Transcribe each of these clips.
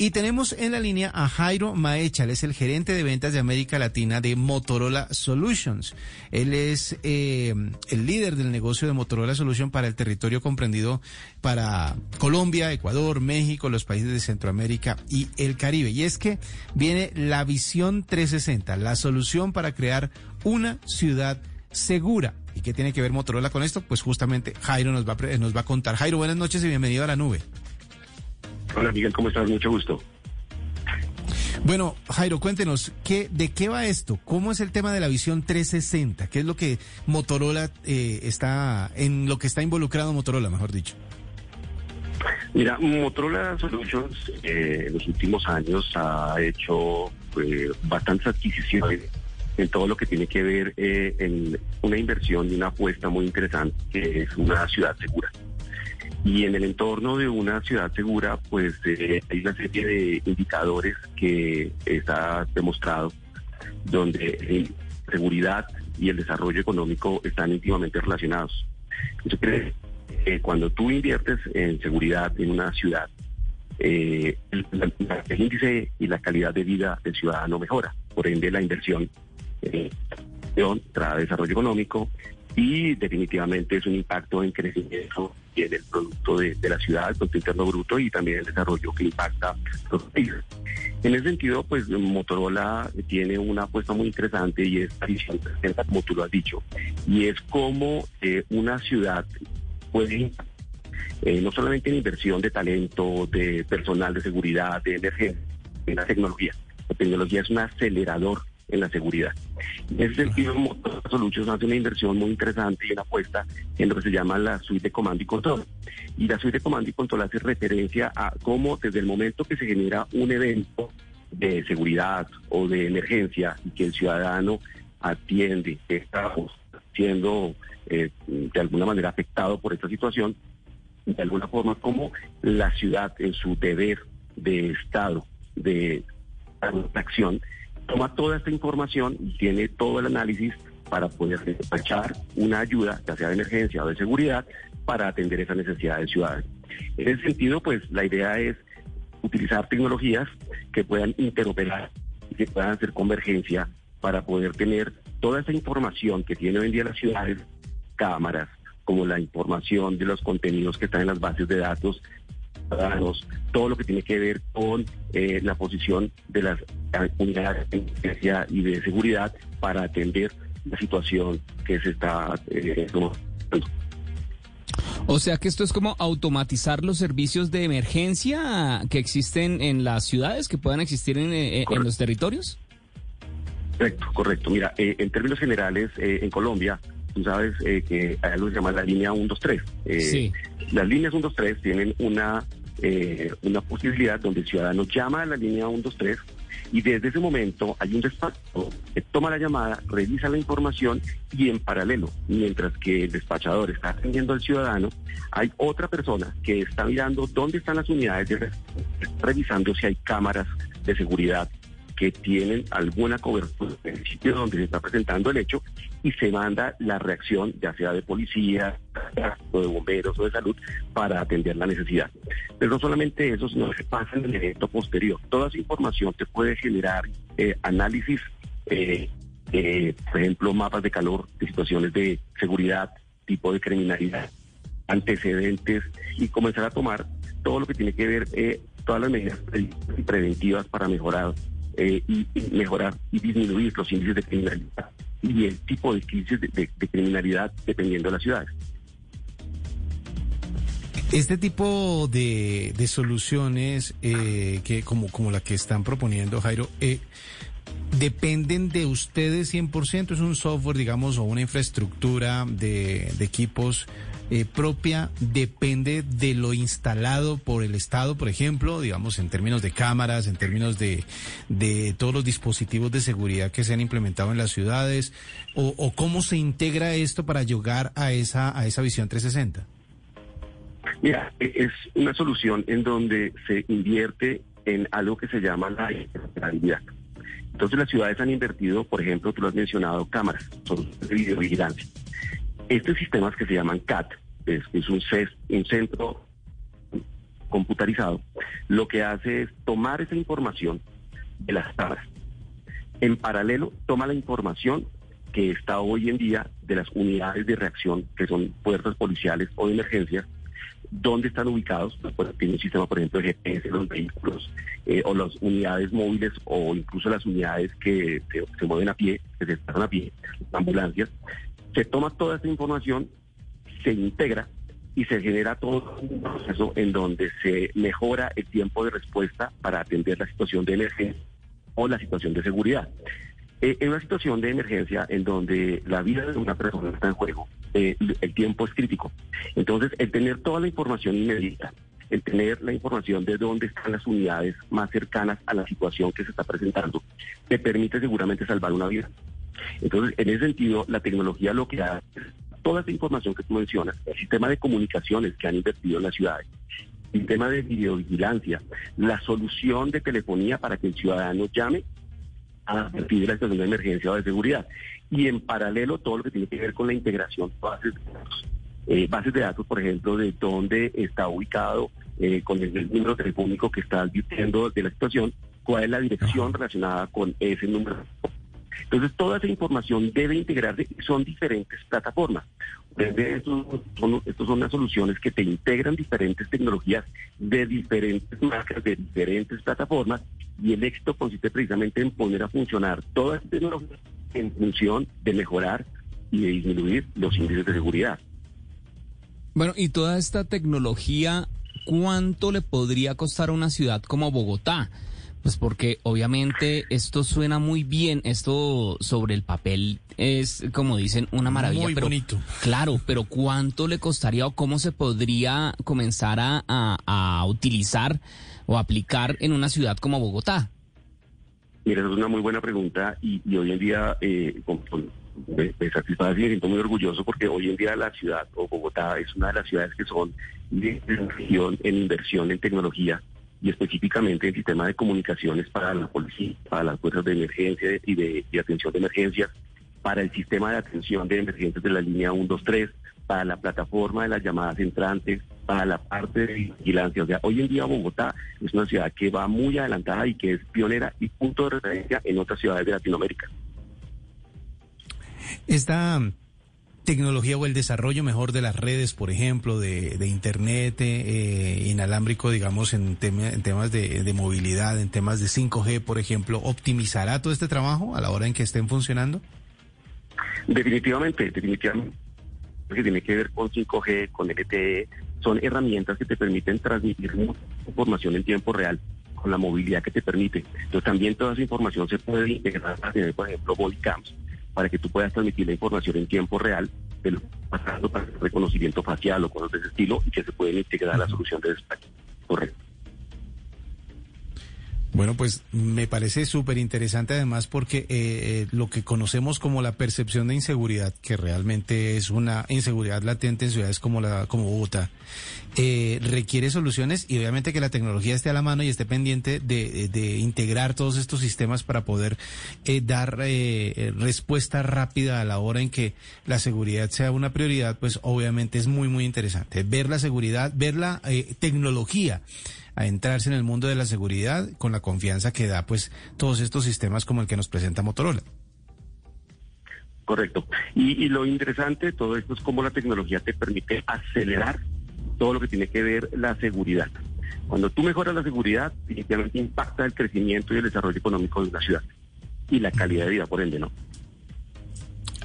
Y tenemos en la línea a Jairo Maecha, él es el gerente de ventas de América Latina de Motorola Solutions. Él es eh, el líder del negocio de Motorola Solutions para el territorio comprendido para Colombia, Ecuador, México, los países de Centroamérica y el Caribe. Y es que viene la visión 360, la solución para crear una ciudad segura. ¿Y qué tiene que ver Motorola con esto? Pues justamente Jairo nos va, nos va a contar. Jairo, buenas noches y bienvenido a la nube. Hola Miguel, ¿cómo estás? Mucho gusto. Bueno, Jairo, cuéntenos, ¿qué, ¿de qué va esto? ¿Cómo es el tema de la visión 360? ¿Qué es lo que Motorola eh, está, en lo que está involucrado Motorola, mejor dicho? Mira, Motorola Solutions eh, en los últimos años ha hecho eh, bastantes adquisiciones en todo lo que tiene que ver eh, en una inversión y una apuesta muy interesante que es una ciudad segura. Y en el entorno de una ciudad segura, pues eh, hay una serie de indicadores que está demostrado donde la seguridad y el desarrollo económico están íntimamente relacionados. Eso quiere que cuando tú inviertes en seguridad en una ciudad, eh, el, índice y la calidad de vida del ciudadano mejora. Por ende, la inversión eh, trae desarrollo económico y definitivamente es un impacto en crecimiento y en el producto de, la ciudad, el Producto Interno Bruto y también el desarrollo que impacta los países. En ese sentido, pues Motorola tiene una apuesta muy interesante y es como tú lo has dicho, y es como eh, una ciudad puede eh, no solamente en inversión de talento, de personal de seguridad, de emergencia, en la tecnología. La tecnología es un acelerador en la seguridad. En ese sentido, Motorola Solutions hace una inversión muy interesante y una apuesta en lo que se llama la suite de comando y control. Y la suite de comando y control hace referencia a cómo desde el momento que se genera un evento de seguridad o de emergencia y que el ciudadano atiende, que está siendo eh, de alguna manera afectado por esta situación, de alguna forma como la ciudad en su deber de Estado de acción toma toda esta información y tiene todo el análisis para poder despachar una ayuda, ya sea de emergencia o de seguridad, para atender esa necesidad del ciudadano. En ese sentido, pues la idea es utilizar tecnologías que puedan interoperar y que puedan hacer convergencia para poder tener toda esa información que tiene hoy en día las ciudades, cámaras, como la información de los contenidos que están en las bases de datos, ciudadanos, todo lo que tiene que ver con eh, la posición de las unidades de emergencia y de seguridad para atender la situación que se está eh, o sea que esto es como automatizar los servicios de emergencia que existen en las ciudades, que puedan existir en, eh, los territorios. Correcto, correcto. Mira, en términos generales, en Colombia, tú sabes que hay algo que se llama la línea 123. sí. Las líneas 123 tienen una eh, una posibilidad donde el ciudadano llama a la línea 123 y desde ese momento hay un despacho que toma la llamada, revisa la información y en paralelo, mientras que el despachador está atendiendo al ciudadano, hay otra persona que está mirando dónde están las unidades, revisando si hay cámaras de seguridad que tienen alguna cobertura en el sitio donde se está presentando el hecho y se manda la reacción, ya sea de policía, o de bomberos o de salud, para atender la necesidad. Pero no solamente eso, sino que pasa en el evento posterior. Toda esa información te puede generar eh, análisis, eh, por ejemplo, mapas de calor, de situaciones de seguridad, tipo de criminalidad, antecedentes y comenzar a tomar todo lo que tiene que ver, eh, todas las medidas preventivas para mejorar eh, y, mejorar y disminuir los índices de criminalidad y el tipo de crisis de, criminalidad dependiendo de las ciudades. Este tipo de, soluciones eh, que como, como la que están proponiendo Jairo, eh, dependen de ustedes 100%, es un software, digamos, o una infraestructura de, de equipos eh, propia depende de lo instalado por el Estado, por ejemplo, digamos, en términos de cámaras, en términos de, de todos los dispositivos de seguridad que se han implementado en las ciudades, o, cómo se integra esto para llegar a esa, a esa visión 360? Mira, e, es una solución en donde se invierte en algo que se llama la interoperabilidad. Entonces las ciudades han invertido, por ejemplo, tú lo has mencionado, cámaras, son de videovigilancia. Estos sistemas que se llaman CAT, es, un, un centro computarizado, lo que hace es tomar esa información de las cámaras. En paralelo, toma la información que está hoy en día de las unidades de reacción, que son fuerzas policiales o de emergencia, dónde están ubicados, pues, tiene un sistema, por ejemplo, de GPS los vehículos, eh, o las unidades móviles, o incluso las unidades que se, mueven a pie, que se están a pie, ambulancias. Se toma toda esta información, se integra y se genera todo un proceso en donde se mejora el tiempo de respuesta para atender la situación de emergencia o la situación de seguridad. Eh, en una situación de emergencia en donde la vida de una persona está en juego, eh, el tiempo es crítico. Entonces, el tener toda la información inmediata, el tener la información de dónde están las unidades más cercanas a la situación que se está presentando, te permite seguramente salvar una vida. Entonces, en ese sentido, la tecnología lo que hace es toda esa información que tú mencionas, el sistema de comunicaciones que han invertido en las ciudades, el tema de videovigilancia, la solución de telefonía para que el ciudadano llame a partir de la situación de emergencia o de seguridad. Y en paralelo todo lo que tiene que ver con la integración de bases de datos. Eh, bases de datos, por ejemplo, de dónde está ubicado eh, con el, número telefónico que está advirtiendo de la situación, cuál es la dirección relacionada con ese número. Entonces, toda esa información debe integrarse y son diferentes plataformas. Estos son, estos son las soluciones que te integran diferentes tecnologías de diferentes marcas, de diferentes plataformas, y el éxito consiste precisamente en poner a funcionar toda esta tecnología en función de mejorar y de disminuir los índices de seguridad. Bueno, y toda esta tecnología, ¿cuánto le podría costar a una ciudad como Bogotá? Pues porque obviamente esto suena muy bien, esto sobre el papel es, como dicen, una maravilla. Muy bonito. Claro, pero ¿cuánto le costaría o cómo se podría comenzar a, utilizar o aplicar en una ciudad como Bogotá? Mira, es una muy buena pregunta y, hoy en día eh, me, me satisface y me siento muy orgulloso porque hoy en día la ciudad o Bogotá es una de las ciudades que son de región en inversión en tecnología y específicamente el sistema de comunicaciones para la policía, para las fuerzas de emergencia y de, atención de emergencias, para el sistema de atención de emergencias de la línea 123, para la plataforma de las llamadas entrantes, para la parte de vigilancia. O sea, hoy en día Bogotá es una ciudad que va muy adelantada y que es pionera y punto de referencia en otras ciudades de Latinoamérica. Esta tecnología o el desarrollo mejor de las redes, por ejemplo, de, Internet eh, inalámbrico, digamos, en, en temas de, movilidad, en temas de 5G, por ejemplo, optimizará todo este trabajo a la hora en que estén funcionando? Definitivamente, definitivamente. Que tiene que ver con 5G, con LTE, son herramientas que te permiten transmitir información en tiempo real con la movilidad que te permite. Entonces también toda esa información se puede integrar a tener, por ejemplo, bodycams para que tú puedas transmitir la información en tiempo real de lo que está pasando para el reconocimiento facial o cosas de ese estilo y que se pueden integrar a la solución de despacho. Correcto. Bueno, pues me parece súper interesante además porque eh, eh, lo que conocemos como la percepción de inseguridad, que realmente es una inseguridad latente en ciudades como la como Bogotá, eh, requiere soluciones y obviamente que la tecnología esté a la mano y esté pendiente de, de integrar todos estos sistemas para poder dar respuesta rápida a la hora en que la seguridad sea una prioridad, pues obviamente es muy muy interesante. Ver la seguridad, ver la tecnología a entrarse en el mundo de la seguridad con la confianza que da pues todos estos sistemas como el que nos presenta Motorola. Correcto. Y, lo interesante de todo esto es cómo la tecnología te permite acelerar todo lo que tiene que ver la seguridad. Cuando tú mejoras la seguridad, definitivamente impacta el crecimiento y el desarrollo económico de una ciudad y la calidad de vida, por ende, ¿no?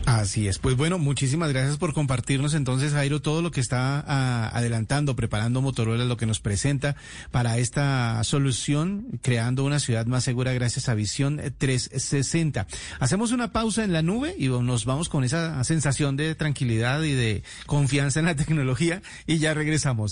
Así es. Pues bueno, muchísimas gracias por compartirnos entonces, Jairo, todo lo que está ah, adelantando, preparando Motorola, lo que nos presenta para esta solución, creando una ciudad más segura gracias a Visión 360. Hacemos una pausa en la nube y nos vamos con esa sensación de tranquilidad y de confianza en la tecnología y ya regresamos.